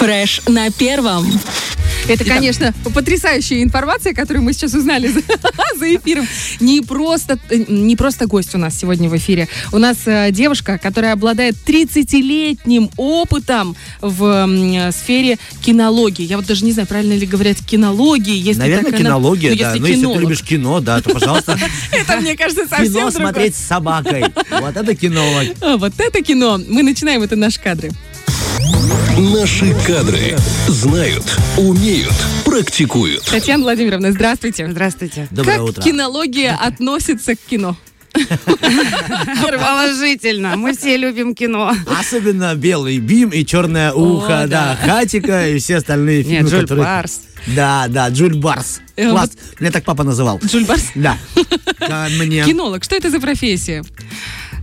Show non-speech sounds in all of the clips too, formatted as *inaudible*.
Фреш на первом. Это, конечно, потрясающая информация, которую мы сейчас узнали за, *laughs* за эфиром. Не просто, не просто гость у нас сегодня в эфире. У нас э, девушка, которая обладает 30-летним опытом в сфере кинологии. Я вот даже не знаю, правильно ли говорят кинологии. Если Наверное, так она- кинология, ну, да. если Ну, если ты любишь кино, да, то, пожалуйста, *laughs* Это, мне кажется, совсем кино смотреть с собакой. Вот это кинолог. А, вот это кино. Мы начинаем, это наши кадры. Наши кадры знают, умеют, практикуют. Татьяна Владимировна, здравствуйте. Здравствуйте. Доброе как утро. кинология относится к кино? Положительно. Мы все любим кино. Особенно белый бим и черное ухо, да, хатика и все остальные фильмы, Нет, Джуль которые... Барс. Да, да, Джуль Барс. Э, Класс. Меня так папа называл. Джуль Барс? Да. Мне... Кинолог, что это за профессия?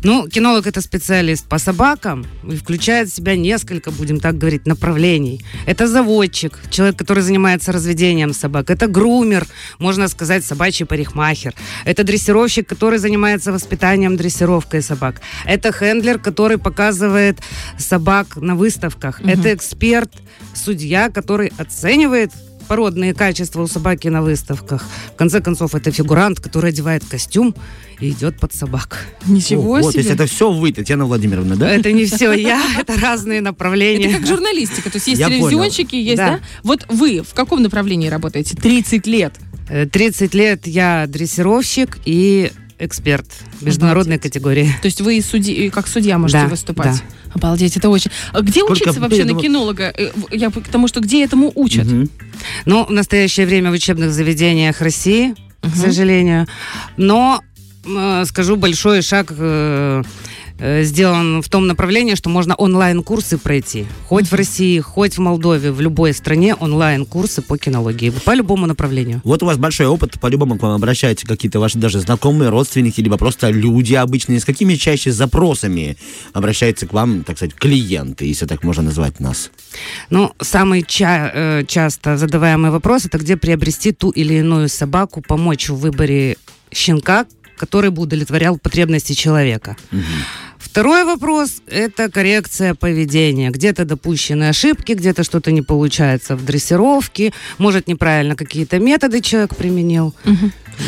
Ну, кинолог это специалист по собакам и включает в себя несколько, будем так говорить, направлений. Это заводчик, человек, который занимается разведением собак. Это грумер, можно сказать, собачий парикмахер. Это дрессировщик, который занимается воспитанием, дрессировкой собак. Это хендлер, который показывает собак на выставках. Это эксперт, судья, который оценивает породные качества у собаки на выставках. В конце концов, это фигурант, который одевает костюм и идет под собак. Ничего Ого, то есть себе. это все вы, Татьяна Владимировна, да? Это не все я, *laughs* это разные Это направления. как журналистика, то есть есть Я понял. телевизионщики, есть, да. Да. Вот вы в каком направлении работаете? 30 лет. Э, 30 лет я дрессировщик и эксперт международной Обалдеть. категории. То есть вы и суди- и как судья можете Да, выступать. да. Обалдеть, это очень. А где Сколько учиться вообще я на кинолога? Э, Я к тому, что где этому учат? Мгм. Ну, в настоящее время в учебных заведениях России, Мгм. к сожалению. Но э, скажу, большой шаг э, сделан в том направлении, что можно онлайн-курсы пройти. Хоть в России, хоть в Молдове, в любой стране онлайн-курсы по кинологии. По любому направлению. Вот у вас большой опыт, по-любому к вам обращаются какие-то ваши даже знакомые, родственники, либо просто люди обычные. С какими чаще запросами обращаются к вам, так сказать, клиенты, если так можно назвать нас? Ну, самый ча- э, часто задаваемый вопрос это где приобрести ту или иную собаку, помочь в выборе щенка, который бы удовлетворял потребности человека. Второй вопрос – это коррекция поведения. Где-то допущены ошибки, где-то что-то не получается в дрессировке, может, неправильно какие-то методы человек применил.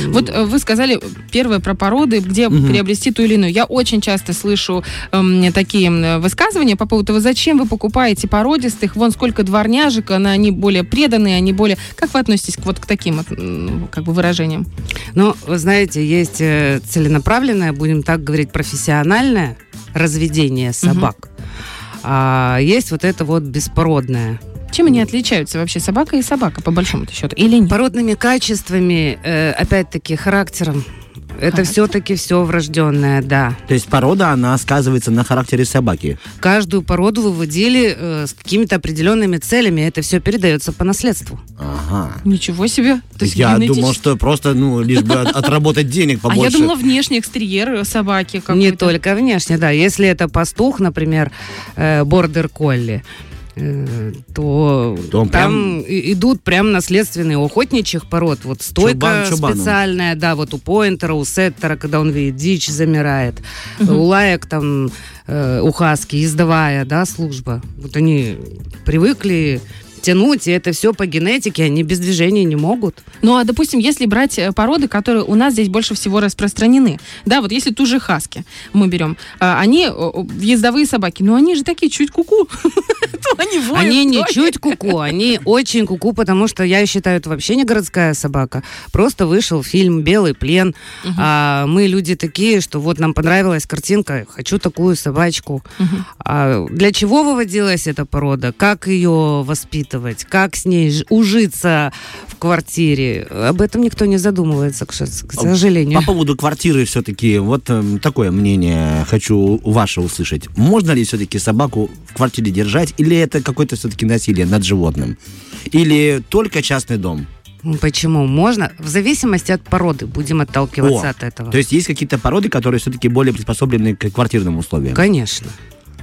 Вот э, вы сказали первое про породы, где приобрести ту или иную. Я очень часто слышу эм, такие м, высказывания по поводу того, зачем вы покупаете породистых, вон сколько дворняжек, они более преданные, они более... Как вы относитесь вот к таким как бы выражениям? Но, вы знаете, есть э, целенаправленное, будем так говорить, профессиональное разведение собак. А есть вот это вот беспородное. Чем они отличаются вообще, собака и собака, по большому счету, или нет? Породными качествами, э, опять-таки, характером. Это все-таки все врожденное, да. То есть порода, она сказывается на характере собаки. Каждую породу выводили э, с какими-то определенными целями. Это все передается по наследству. Ага. Ничего себе. То есть Я генетич- думал, что просто, ну, лишь бы от- отработать денег А побольше. я думала, внешний экстерьер собаки какой-то. Не только внешне, да. Если это пастух, например, э, бордер колли, э, то, То там и- идут прям наследственные у охотничьих пород. Вот стойка Чубан чубаном. специальная, да, вот у поинтера, у сеттера, когда он видит дичь, замирает. У лаек там, э, у хаски, ездовая, да, служба. Вот они привыкли тянуть, и это все по генетике, они без движения не могут. Ну, а, допустим, если брать э, породы, которые у нас здесь больше всего распространены, да, вот если ту же хаски мы берем, а, они ездовые собаки, но они же такие чуть куку. *laughs* Они не чуть куку, *laughs* они очень куку, потому что я считаю, это вообще не городская собака. Просто вышел фильм «Белый плен». А мы люди такие, что вот нам понравилась картинка, хочу такую собачку. А для чего выводилась эта порода? Как ее воспитывать? Как с ней ужиться в квартире? Об этом никто не задумывается, к к сожалению. По поводу квартиры все-таки, вот эм, такое мнение хочу ваше услышать. Можно ли все-таки собаку в квартире держать, или это какое-то все-таки насилие над животным? Или только частный дом? Почему? Можно, в зависимости от породы, будем отталкиваться О, от этого. То есть есть какие-то породы, которые все-таки более приспособлены к квартирным условиям? Конечно.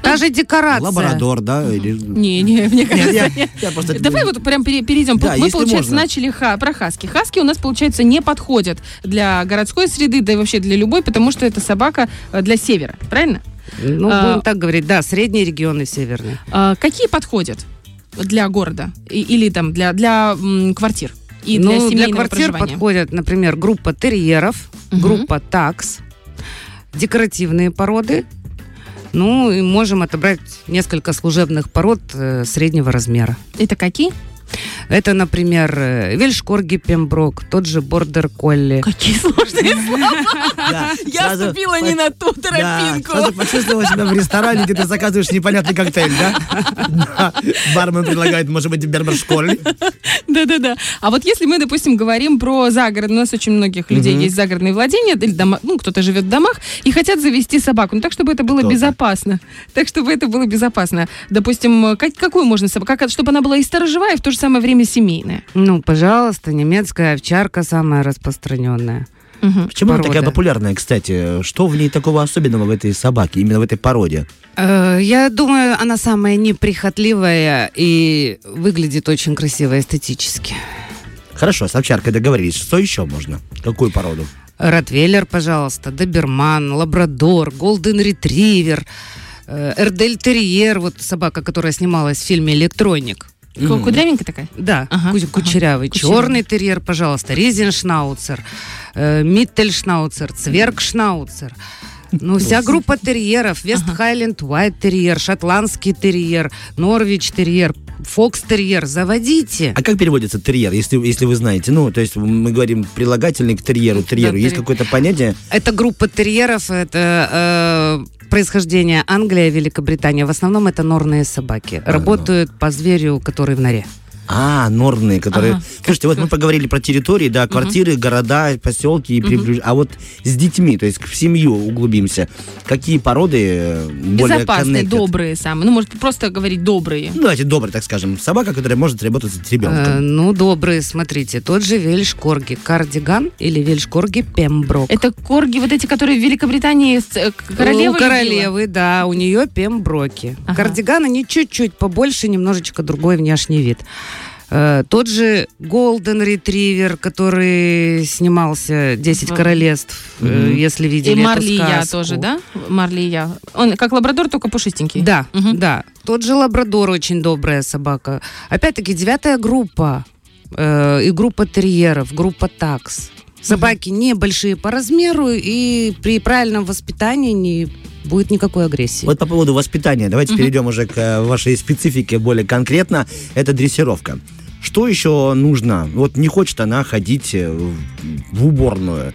Та же декорация. Лабрадор, да? Или... Не, не, мне кажется, я- нет. я просто- Давай вот прям пере- перейдем. Да, Мы, получается, можно. начали ха- про хаски. Хаски у нас, получается, не подходят для городской среды, да и вообще для любой, потому что это собака э, для севера, правильно? Ну, А, будем так говорить, да, средние регионы северные. А, какие подходят? для города И- или там для, для м, квартир? И для ну, для семейного квартир проживания? подходят, например, группа терьеров, Мгм. группа такс, декоративные породы. Ну, и можем отобрать несколько служебных пород э, среднего размера. Это какие? Это, например, э, вельшкорги пемброк, тот же бордер колли. Какие сложные *laughs* слова. Я сразу вступила не на ту Да, тропинку. сразу почувствовала себя в ресторане, где ты заказываешь непонятный коктейль, да? Бармен предлагает, может быть, бербершколь. Да-да-да. А вот если мы, допустим, говорим про загород, у нас очень многих людей есть загородные владения, или дома, ну, кто-то живет в домах, и хотят завести собаку, ну, так, чтобы это было безопасно. Так, чтобы это было безопасно. Допустим, как- какую можно собаку? Чтобы она была и сторожевая, и в то же самое время семейная. Ну, пожалуйста, немецкая овчарка самая распространенная. Мгм. Почему она такая Порода. популярная, кстати? Что в ней такого особенного в этой собаке, именно в этой породе? Э, Я думаю, она самая неприхотливая и выглядит очень красиво эстетически. Хорошо, с овчаркой договорились. Что еще можно? Какую породу? Ротвейлер, пожалуйста, доберман, лабрадор, голден ретривер, э, эрдель терьер, вот собака, которая снималась в фильме «Электроник». Ку- Кудрявенькая такая? Да, Ага, ку- ага. кучерявый. Кучерявый. Черный терьер, пожалуйста, ризеншнауцер, э, миттельшнауцер, цвергшнауцер. Ну, вся группа терьеров. Вест Хайленд, Уайт терьер, шотландский терьер, Норвич терьер, Фокс терьер. Заводите. А как переводится терьер, если, если вы знаете? Ну, то есть мы говорим прилагательный к терьеру, терьеру. Да, Есть терьер. какое-то понятие? Это группа терьеров, это происхождение Англия, Великобритания. В основном это норные собаки. Работают по зверю, который в норе. А, норные, которые... Ага. Слушайте, вот мы поговорили про территории, да, квартиры, города, поселки, и приближ- а вот с детьми, то есть в семью углубимся. Какие породы э, более Безопасные, connected? добрые самые. Ну, может, просто говорить добрые. Ну, давайте добрый, так скажем. Собака, которая может работать с Э, ребенком. ну, добрые, смотрите. Тот же вельшкорги кардиган или вельшкорги пемброк. Это корги, вот эти, которые в Великобритании с- э, к- королева У любила? королевы, да, у нее пемброки. Ага. Кардиган, они чуть-чуть побольше, немножечко другой внешний вид. Э, тот же Golden Retriever, который снимался «10 В- королевств», Мгм. если И видели эту Марли и я сказку. тоже, да? Марли и я. Он как лабрадор, только пушистенький. Да, Мгм. да. Тот же лабрадор очень добрая собака. Опять-таки, девятая группа. э, и группа терьеров, группа такс. Собаки небольшие по размеру, и при правильном воспитании не будет никакой агрессии. Вот по поводу воспитания, давайте Мгм. перейдем уже к э, вашей специфике более конкретно. Это дрессировка. Что еще нужно? Вот не хочет она ходить э, в- в уборную,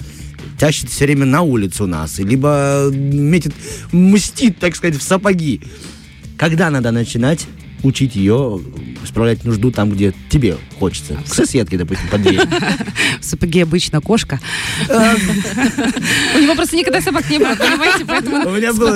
тащит все время на улицу нас, либо метит, мстит, так сказать, в сапоги. Когда надо начинать учить ее справлять нужду там, где тебе хочется? К соседке, допустим, под дверью. В сапоге обычно кошка. У него просто никогда собак не было, понимаете? Поэтому У меня было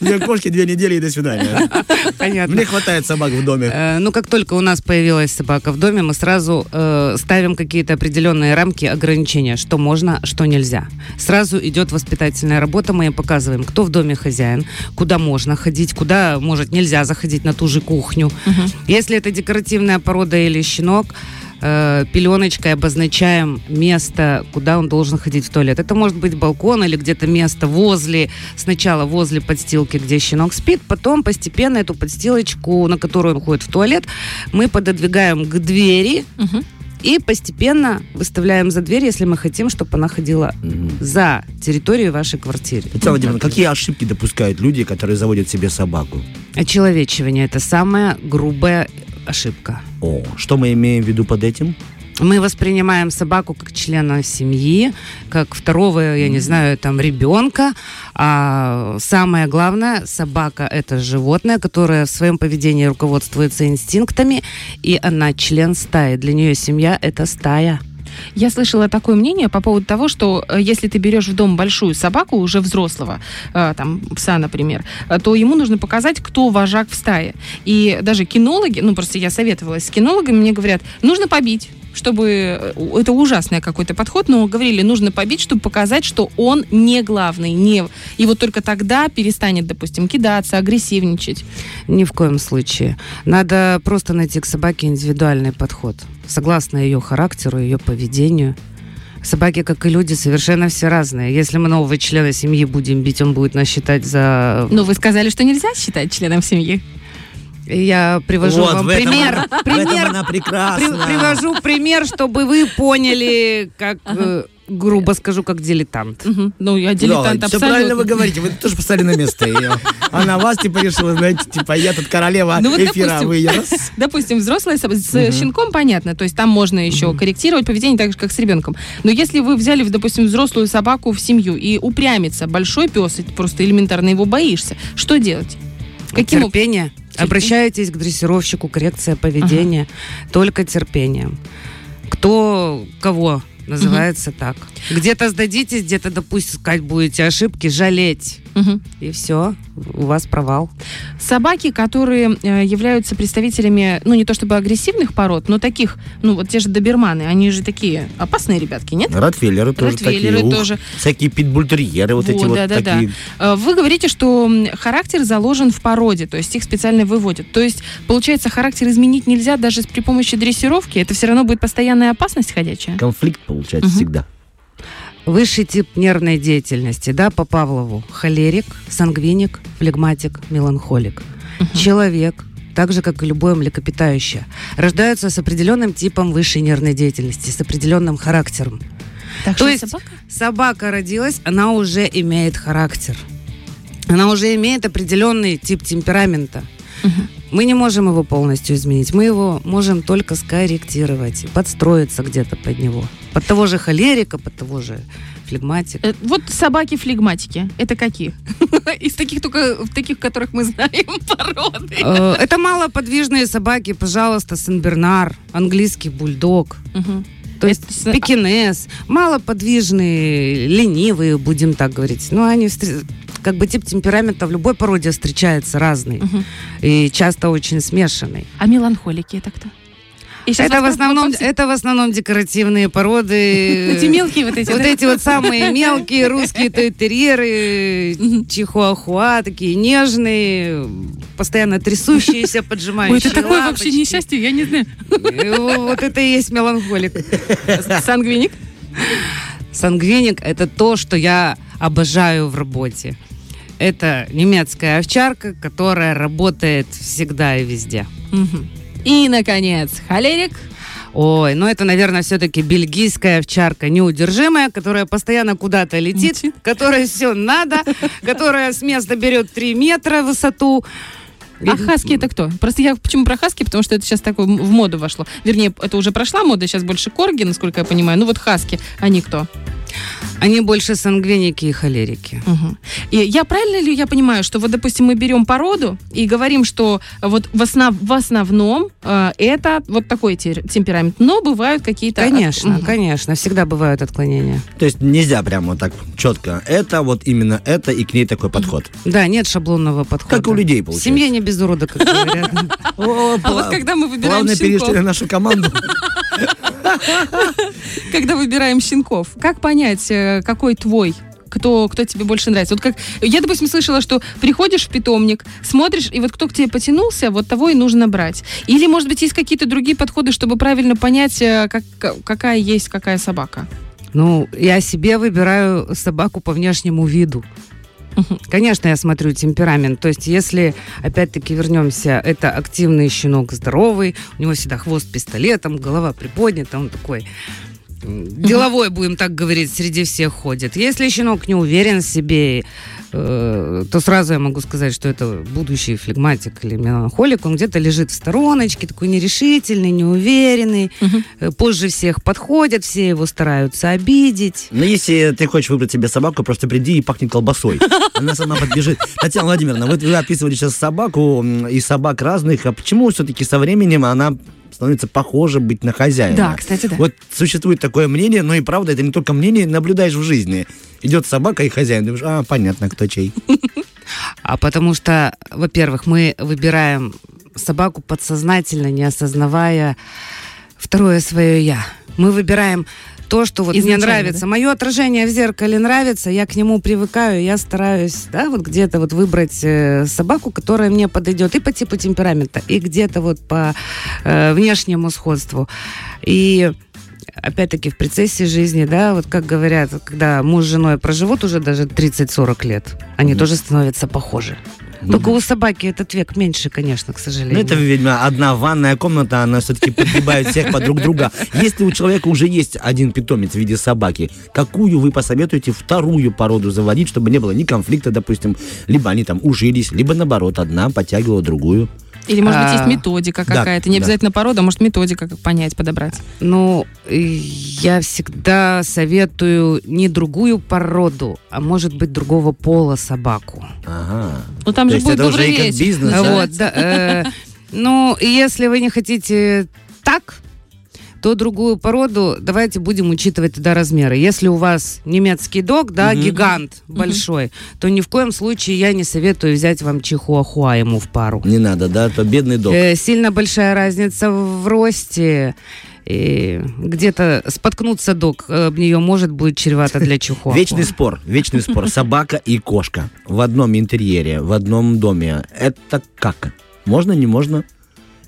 две кошки, две недели и до свидания. Понятно. Мне хватает собак в доме. Э, Ну, как только у нас появилась собака в доме, мы сразу э, ставим какие-то определенные рамки, ограничения, что можно, что нельзя. Сразу идет воспитательная работа, мы им показываем, кто в доме хозяин, куда можно ходить, куда, может, нельзя заходить на ту же кухню. Мгм. Если это декоративная порода или щенок, э, пеленочкой обозначаем место, куда он должен ходить в туалет. Это может быть балкон или где-то место возле, сначала возле подстилки, где щенок спит, потом постепенно эту подстилочку, на которую он ходит в туалет, мы пододвигаем к двери Мгм. И постепенно выставляем за дверь, если мы хотим, чтобы она ходила за территорию вашей квартиры. Татьяна Владимировна, какие ошибки допускают люди, которые заводят себе собаку? Очеловечивание – это самая грубая ошибка. О, что мы имеем в виду под этим? Мы воспринимаем собаку как члена семьи, как второго, я не знаю, там, ребенка. А самое главное, собака – это животное, которое в своем поведении руководствуется инстинктами, и она член стаи. Для нее семья – это стая. Я слышала такое мнение по поводу того, что э, если ты берешь в дом большую собаку, уже взрослого, э, там, пса, например, э, то ему нужно показать, кто вожак в стае. И даже кинологи, ну, просто я советовалась с кинологами, мне говорят, нужно побить чтобы э, это ужасный какой-то подход, но говорили, нужно побить, чтобы показать, что он не главный, не и вот только тогда перестанет, допустим, кидаться, агрессивничать. Ни в коем случае. Надо просто найти к собаке индивидуальный подход, согласно ее характеру, ее поведению. Собаки, как и люди, совершенно все разные. Если мы нового члена семьи будем бить, он будет нас считать за Но вы сказали, что нельзя считать членом семьи. Я привожу Вот, вам в этом пример. она- в этом пример она при- прекрасна. привожу пример, чтобы вы поняли, как, э, грубо скажу, как дилетант. Мгм. Ну, я дилетант все правильно вы абсолютно. говорите, вы тоже поставили на место ее. А на вас, типа, решила, знаете, типа, я тут королева Ну вот, эфира, допустим, вы ее раз. Допустим, взрослая собака, с щенком понятно, то есть там можно еще корректировать поведение так же, как с ребенком. Но если вы взяли, допустим, взрослую собаку в семью и упрямится, большой пес, и ты просто элементарно его боишься, что делать? Каким об- Терпение. Обращайтесь к дрессировщику, коррекция поведения. Только терпением. Кто кого называется так. Где-то сдадитесь, где-то допускать будете ошибки, жалеть. Мгм. И все, у вас провал. Собаки, которые э, являются представителями, ну, не то чтобы агрессивных пород, но таких, ну, вот те же доберманы, они же такие опасные ребятки, нет? Ротвейлеры тоже Ротвейлеры такие. ух, тоже. Всякие питбультерьеры, вот эти вот да, да, да. такие. Э, Вы говорите, что характер заложен в породе, то есть их специально выводят. То есть, получается, характер изменить нельзя даже при помощи дрессировки. Это все равно будет постоянная опасность ходячая. Конфликт получается Мгм. всегда. Высший тип нервной деятельности, да, по Павлову. Холерик, сангвиник, флегматик, меланхолик. Человек, так же, как и любое млекопитающее, рождаются с определенным типом высшей нервной деятельности, с определенным характером. Так То что есть собака? Собака родилась, она уже имеет характер. Она уже имеет определенный тип темперамента. Мгм. Мы не можем его полностью изменить. Мы его можем только скорректировать, подстроиться где-то под него. Под того же холерика, под того же флегматика. Э, Вот собаки-флегматики. Это какие? *laughs* Из таких только, таких, которых мы знаем *laughs* породы. Э, Это малоподвижные собаки, пожалуйста, Сен-Бернар, английский бульдог. То есть Это- пекинес, малоподвижные, ленивые, будем так говорить. Но они встр- как бы тип темперамента в любой породе встречается разный Мгм. и часто очень смешанный. А меланхолики это кто? И Это в основном, это в основном декоративные породы. *laughs* Эти мелкие вот эти. Вот эти вот самые мелкие русские *laughs* тойтерьеры, чихуахуа, такие нежные, постоянно трясущиеся, поджимающие Ой, это такое вообще несчастье, я не знаю. Вот это и есть меланхолик. Сангвиник? Сангвиник – это то, что я обожаю в работе. Это немецкая овчарка, которая работает всегда и везде. Мгм. И, наконец, холерик. Ой, ну это, наверное, все-таки бельгийская овчарка неудержимая, которая постоянно куда-то летит, Летит. которой все надо, которая с места берет 3 метра в высоту. А хаски это кто? Просто я почему про хаски, потому что это сейчас такое в моду вошло. Вернее, это уже прошла мода, сейчас больше корги, насколько я понимаю. Ну вот хаски, они кто? Они больше сангвиники и холерики. Мгм. И я правильно ли я понимаю, что вот, допустим, мы берем породу и говорим, что вот в, основ- в основном э, это вот такой тер- темперамент, но бывают какие-то... Конечно, Мгм. конечно, всегда бывают отклонения. То есть нельзя прямо вот так четко. Это вот именно это, и к ней такой подход. Да, нет шаблонного подхода. Как у людей, получается. семье не без урода, как говорят. А вот когда мы выбираем Плавно перешли на нашу команду. *laughs* когда выбираем щенков, как понять, э, какой твой кто, кто тебе больше нравится. Вот как я, допустим, слышала, что приходишь в питомник, смотришь, и вот кто к тебе потянулся, вот того и нужно брать. Или, может быть, есть какие-то другие подходы, чтобы правильно понять, э, как, какая есть какая собака. Ну, я себе выбираю собаку по внешнему виду. Конечно, я смотрю темперамент. То есть, если, опять-таки, вернемся, это активный щенок, здоровый, у него всегда хвост пистолетом, голова приподнята, он такой деловой, будем так говорить, среди всех ходит. Если щенок не уверен в себе, э, то сразу я могу сказать, что это будущий флегматик или меланхолик. Он где-то лежит в стороночке, такой нерешительный, неуверенный. Э, Позже всех подходят, все его стараются обидеть. Но если ты хочешь выбрать себе собаку, просто приди и пахнет колбасой. Она сама подбежит. Татьяна Владимировна, вот вы описывали сейчас собаку и собак разных. А почему все-таки со временем она становится похожа быть на хозяина? Да, кстати, да. Вот существует такое мнение, но и правда, это не только мнение, наблюдаешь в жизни. Идет собака и хозяин, думаешь, а, понятно, кто чей. *laughs* А потому что, во-первых, мы выбираем собаку подсознательно, не осознавая второе свое я. Мы выбираем то, что вот мне нравится. да? Мое отражение в зеркале нравится, я к нему привыкаю, я стараюсь, да, вот где-то вот выбрать э, собаку, которая мне подойдет и по типу темперамента, и где-то вот по э, внешнему сходству. И опять-таки в процессе жизни, да, вот как говорят, когда муж с женой проживут уже даже 30-40 лет, они Мгм. тоже становятся похожи. Только у собаки этот век меньше, конечно, к Ну, сожалению. это, видимо, одна ванная комната, она все-таки подгибает всех под друг друга. Если у человека уже есть один питомец в виде собаки, какую вы посоветуете вторую породу заводить, чтобы не было ни конфликта, допустим, либо они там ужились, либо наоборот, одна подтягивала другую? Или, может быть, А, есть методика да, какая-то. Не да. обязательно порода, а может, методика, как понять, подобрать. Ну, я всегда советую не другую породу, а может быть другого пола собаку. Ага. Ну, там То же будет это добрый вечер. бизнес, А да? Вот, да. э, Ну, если вы не хотите так, то другую породу давайте будем учитывать тогда размеры. Если у вас немецкий дог, да, Мгм. гигант большой, то ни в коем случае я не советую взять вам чихуахуа ему в пару. Не надо, да? То бедный дог. Э, сильно большая разница в росте. И где-то споткнуться дог э, об нее может будет чревато для *laughs* чихуахуа. Вечный спор, вечный спор. Собака и кошка в одном интерьере, в одном доме. Это как? Можно, не можно?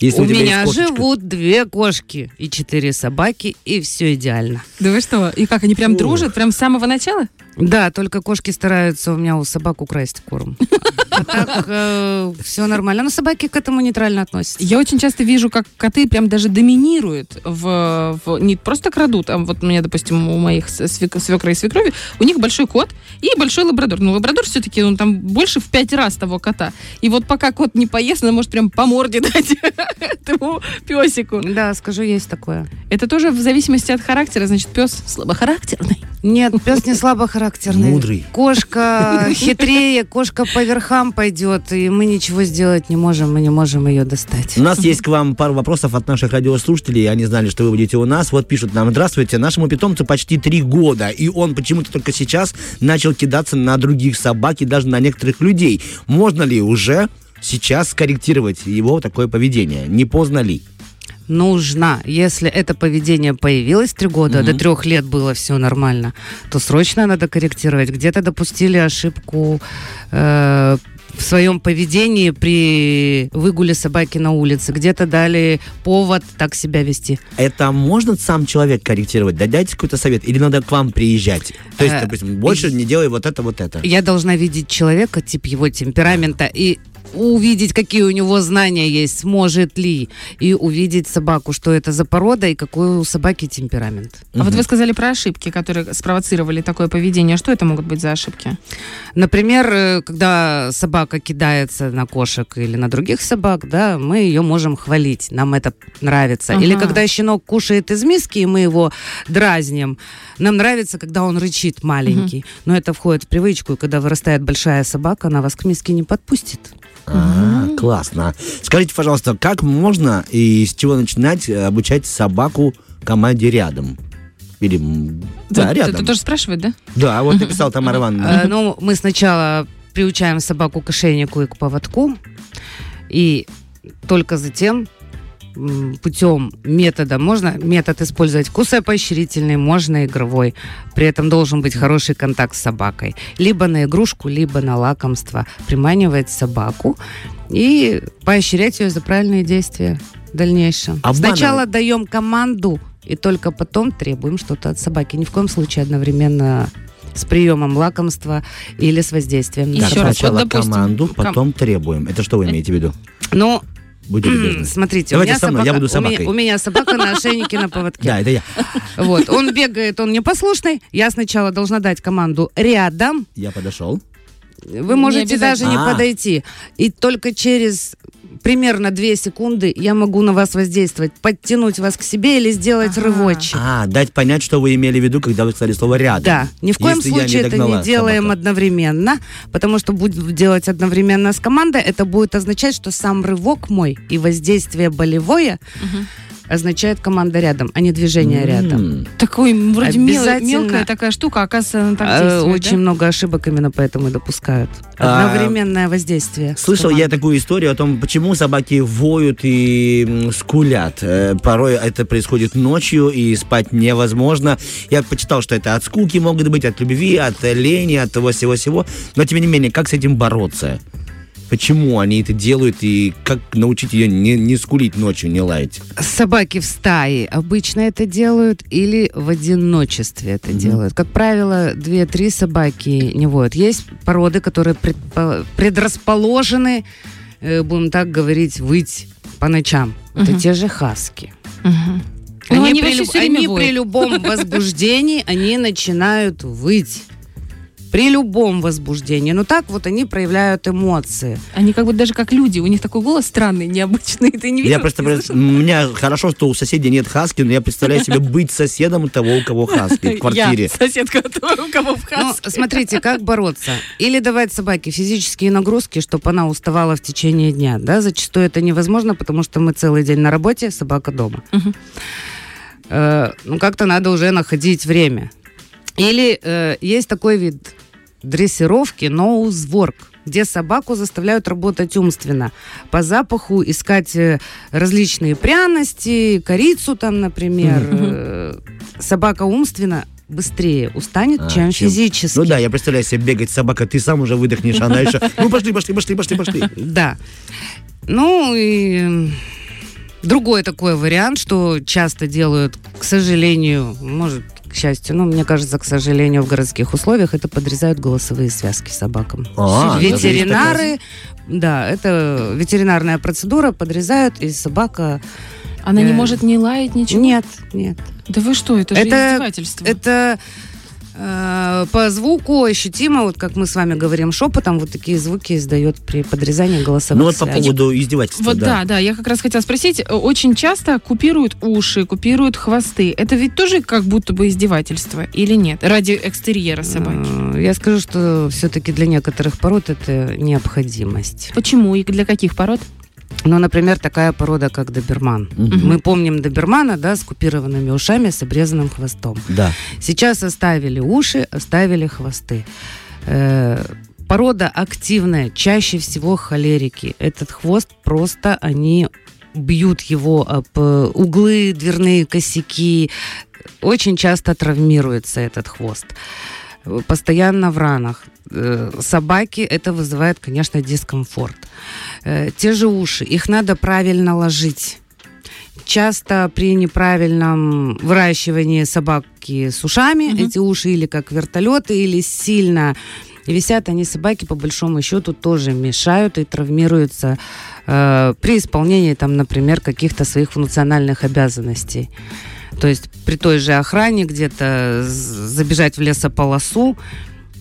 Если У есть меня кошечка. живут две кошки и четыре собаки, и все идеально. Да вы что? И как, они прям Ух. дружат? Прям с самого начала? Да, только кошки стараются у меня у собак украсть корм. *laughs* Так все нормально. Но собаки к этому нейтрально относятся. Я очень часто вижу, как коты прям даже доминируют в, в- не просто крадут, а вот у меня, допустим, у моих свек- свекра и свекрови, у них большой кот и большой лабрадор. Ну, лабрадор все-таки, он там больше в пять раз того кота. И вот пока кот не поест, она может прям по морде *laughs* дать этому песику. Да, скажу, есть такое. Это тоже в зависимости от характера, значит, пес слабохарактерный. Нет, пес не слабохарактерный. Мудрый. Кошка хитрее, кошка по верхам пойдет, и мы ничего сделать не можем, мы не можем ее достать. У нас есть к вам пару вопросов от наших радиослушателей. Они знали, что вы будете у нас. Вот пишут нам, здравствуйте, нашему питомцу почти три года, и он почему-то только сейчас начал кидаться на других собак и даже на некоторых людей. Можно ли уже сейчас скорректировать его такое поведение? Не поздно ли? Нужно, если это поведение появилось три года, Мгм. до трех лет было все нормально, то срочно надо корректировать. Где-то допустили ошибку э, в своем поведении при выгуле собаки на улице, где-то дали повод так себя вести. Это можно сам человек корректировать? Да дайте какой-то совет. Или надо к вам приезжать? То есть, Э, допустим, больше не делай вот это, вот это. Я должна видеть человека, тип его темперамента и увидеть, какие у него знания есть, сможет ли, и увидеть собаку, что это за порода и какой у собаки темперамент. А вот вы сказали про ошибки, которые спровоцировали такое поведение. Что это могут быть за ошибки? Например, э, когда собака кидается на кошек или на других собак, да, мы ее можем хвалить, нам это нравится. Или Ага. когда щенок кушает из миски, и мы его дразним, нам нравится, когда он рычит маленький. Но это входит в привычку, и когда вырастает большая собака, она вас к миске не подпустит. А, классно. Скажите, пожалуйста, как можно и с чего начинать э, обучать собаку команде рядом? Или, да, Ты- рядом. Ты, тоже спрашивать, да? Да, вот написал Тамара Ивановна. Э, Ну, мы сначала приучаем собаку к ошейнику и к поводку, и только затем путем метода можно метод использовать кусопоощрительный, можно игровой. При этом должен быть хороший контакт с собакой. Либо на игрушку, либо на лакомство. Приманивать собаку и поощрять ее за правильные действия в дальнейшем. Обманывать. Сначала даем команду, и только потом требуем что-то от собаки. Ни в коем случае одновременно с приемом лакомства или с воздействием. Еще раз, вот, сначала допустим, команду, ком- потом требуем. Это что вы имеете в виду? Ну, Будьте любезны. смотрите, Давайте у меня со мной, собака, я буду у меня- собакой. У меня, собака на ошейнике на поводке. Да, это я. Вот, он бегает, он непослушный. Я сначала должна дать команду рядом. Я подошел. Вы Не можете даже не. А. подойти. И только через примерно 2 секунды я могу на вас воздействовать, подтянуть вас к себе или сделать Ага. рывочек. А, дать понять, что вы имели в виду, когда вы сказали слово рядом. Да, ни в коем Если я не случае это не делаем собака. одновременно, потому что будет делать одновременно с командой, это будет означать, что сам рывок мой и воздействие болевое Мгм. Означает команда рядом, а не движение рядом. Такой вроде мел- мелкая такая штука, а оказывается, она так Э, действует, Очень да? много ошибок именно поэтому и допускают. А, Одновременное воздействие. Слышал я такую историю о том, почему собаки воют и скулят. Э, Порой это происходит ночью, и спать невозможно. Я почитал, что это от скуки могут быть, от любви, от лени, от того всего-всего. Но, тем не менее, как с этим бороться? Почему они это делают и как научить ее не, не скулить ночью, не лаять? Собаки в стае обычно это делают или в одиночестве это делают. Как правило, две-три собаки не воют. Есть породы, которые предпо- предрасположены, э, будем так говорить, выть по ночам. Это Мгм. те же хаски. Мгм. Ну, они при, люб- они при любом *laughs* возбуждении они начинают выть. При любом возбуждении. Ну так вот они проявляют эмоции. Они как бы даже как люди, у них такой голос странный, необычный. Ты не видел? Я просто, у меня хорошо, что у соседей нет хаски, но я представляю себе быть соседом того, у кого хаски в *laughs* квартире. Я соседка, у кого в Ну, хаске. смотрите, как *laughs* бороться. Или давать собаке физические нагрузки, чтобы она уставала в течение дня. Да, зачастую это невозможно, потому что мы целый день на работе, собака дома. Э, ну, как-то надо уже находить время. Или э, есть такой вид дрессировки ноузворк, где собаку заставляют работать умственно. По запаху искать э, различные пряности, корицу там, например. Э, собака умственно быстрее устанет, А, чем, чем- физически. Ну да, я представляю себе бегать собака, ты сам уже выдохнешь, она еще, *laughs* ну пошли, пошли, пошли, пошли, пошли. Да. Ну и другой такой вариант, что часто делают, к сожалению, может, к счастью, ну, мне кажется, к сожалению, в городских условиях, это подрезают голосовые связки собакам. А, Ветеринары, да, это ветеринарная процедура, подрезают, и собака... Она не э, может не лаять, ничего? Нет, нет. Да вы что, это, же Это- издевательство. Это по звуку ощутимо, вот как мы с вами говорим шепотом, вот такие звуки издает при подрезании голосовых Ну вот по поводу издевательства, Вот да. да. да, я как раз хотела спросить, э, очень часто купируют уши, купируют хвосты. Это ведь тоже как будто бы издевательство или нет? Ради экстерьера собаки. Э, Я скажу, что все-таки для некоторых пород это необходимость. Почему и для каких пород? Ну, например, такая порода, как доберман. Мгм. Мы помним добермана, да, с купированными ушами, с обрезанным хвостом. Да. Сейчас оставили уши, оставили хвосты. Э, Порода активная, чаще всего холерики. Этот хвост просто они бьют его об э, углы, дверные косяки. Очень часто травмируется этот хвост. Постоянно в ранах. Э, Собаки это вызывает, конечно, дискомфорт. Э, Те же уши, их надо правильно ложить. Часто при неправильном выращивании собаки с ушами Мгм. эти уши или как вертолеты, или сильно висят, они собаки по большому счету тоже мешают и травмируются э, при исполнении там, например, каких-то своих функциональных обязанностей. То есть при той же охране где-то забежать в лесополосу.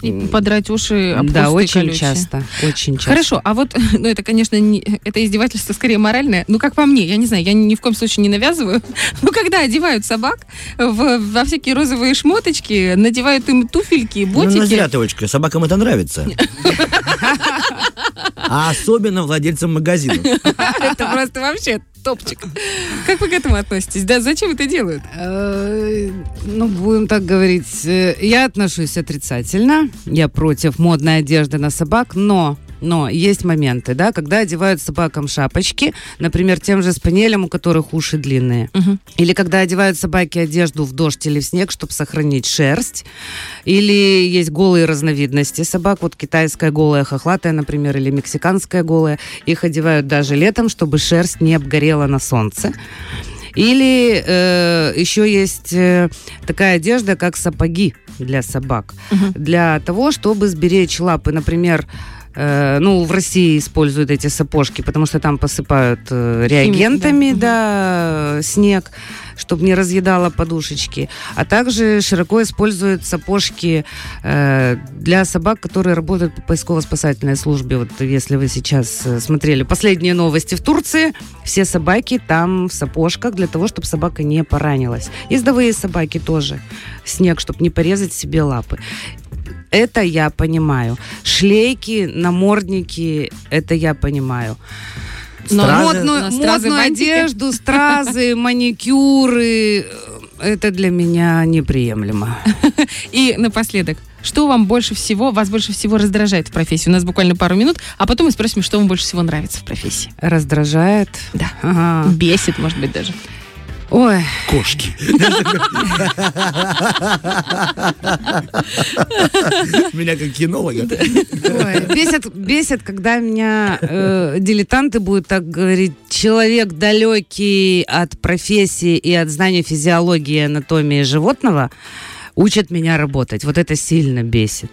И подрать уши об да, очень колючие. часто, очень часто. Хорошо, а вот, *laughs* ну это, конечно, не, это издевательство скорее моральное. Ну, как по мне, я не знаю, я ни в коем случае не навязываю. *laughs* Ну, когда одевают собак в, во всякие розовые шмоточки, надевают им туфельки, Ну, ну, ботики. зря ты, Олечка, собакам это нравится. *laughs* А особенно владельцам магазинов. Это просто вообще топчик. Как вы к этому относитесь? Да, зачем это делают? Э, Ну, будем так говорить, э, я отношусь отрицательно. Я против модной одежды на собак, но но есть моменты, да, когда одевают собакам шапочки, например, тем же спаниелям, у которых уши длинные. Мгм. Или когда одевают собаки одежду в дождь или в снег, чтобы сохранить шерсть. Или есть голые разновидности собак. Вот китайская голая хохлатая, например, или мексиканская голая. Их одевают даже летом, чтобы шерсть не обгорела на солнце. Или э, еще есть э, такая одежда, как сапоги для собак. Мгм. Для того, чтобы сберечь лапы. Например, э, ну, в России используют эти сапожки, потому что там посыпают э, реагентами, да. да, снег, чтобы не разъедало подушечки. А также широко используют сапожки э, для собак, которые работают по поисково-спасательной службе. Вот если вы сейчас э, смотрели последние новости в Турции, все собаки там в сапожках для того, чтобы собака не поранилась. Ездовые собаки тоже. Снег, чтобы не порезать себе лапы. Это я понимаю. Шлейки, намордники, это я понимаю. Но Стразы- модную, но стразы, модную бантики? одежду, стразы, *laughs* маникюры, э, это для меня неприемлемо. *laughs* И напоследок, что вам больше всего, вас больше всего раздражает в профессии? У нас буквально пару минут, а потом мы спросим, что вам больше всего нравится в профессии. Раздражает. Да. Ага. Бесит, может быть, даже. Ой, Кошки. *laughs* Меня как кинолога. ой, бесит, бесит, когда меня э, дилетанты будут так говорить. Человек далекий от профессии и от знания физиологии и анатомии животного учат меня работать. Вот это сильно бесит.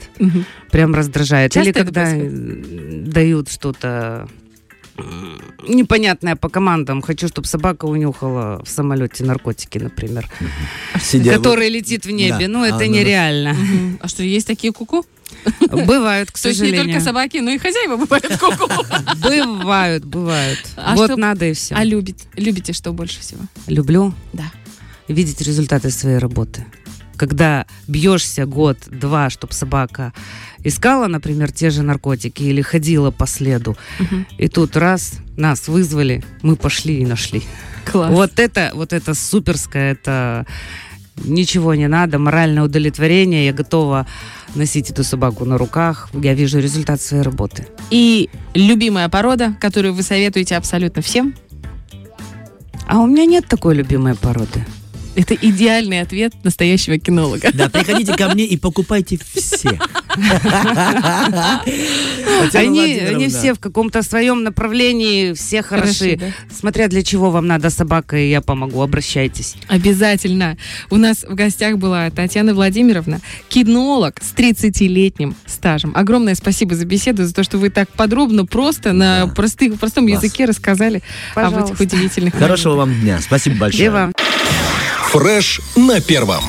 Прям раздражает. Часто Или когда дают что-то м, непонятное по командам. Хочу, чтобы собака унюхала в самолете наркотики, например. Сидя который летит в небе. Да. Ну, это А, да, да. нереально. Мгм. А что, есть такие куку? Бывают, к То есть не сожалению. только собаки, но и хозяева бывают куку. Бывают, бывают. А вот что- надо и все. А любит, любите что больше всего? Люблю Да. видеть результаты своей работы. Когда бьешься год-два, чтобы собака искала, например, те же наркотики или ходила по следу, Мгм. и тут раз нас вызвали, мы пошли и нашли. Класс. Вот это, вот это суперское, это ничего не надо, моральное удовлетворение, я готова носить эту собаку на руках, я вижу результат своей работы. И любимая порода, которую вы советуете абсолютно всем, А у меня нет такой любимой породы. Это идеальный ответ настоящего кинолога. Да, приходите ко мне и покупайте. Татьяна Они, все в каком-то своем направлении, все хороши. да? Смотря для чего вам надо собака, и я помогу, обращайтесь. Обязательно. У нас в гостях была Татьяна Владимировна, кинолог с 30-летним стажем. Огромное спасибо за беседу, за то, что вы так подробно, просто на Да. простых, простом Класс. языке рассказали об этих удивительных Хорошего вам дня. Спасибо большое. И вам. Фреш на первом.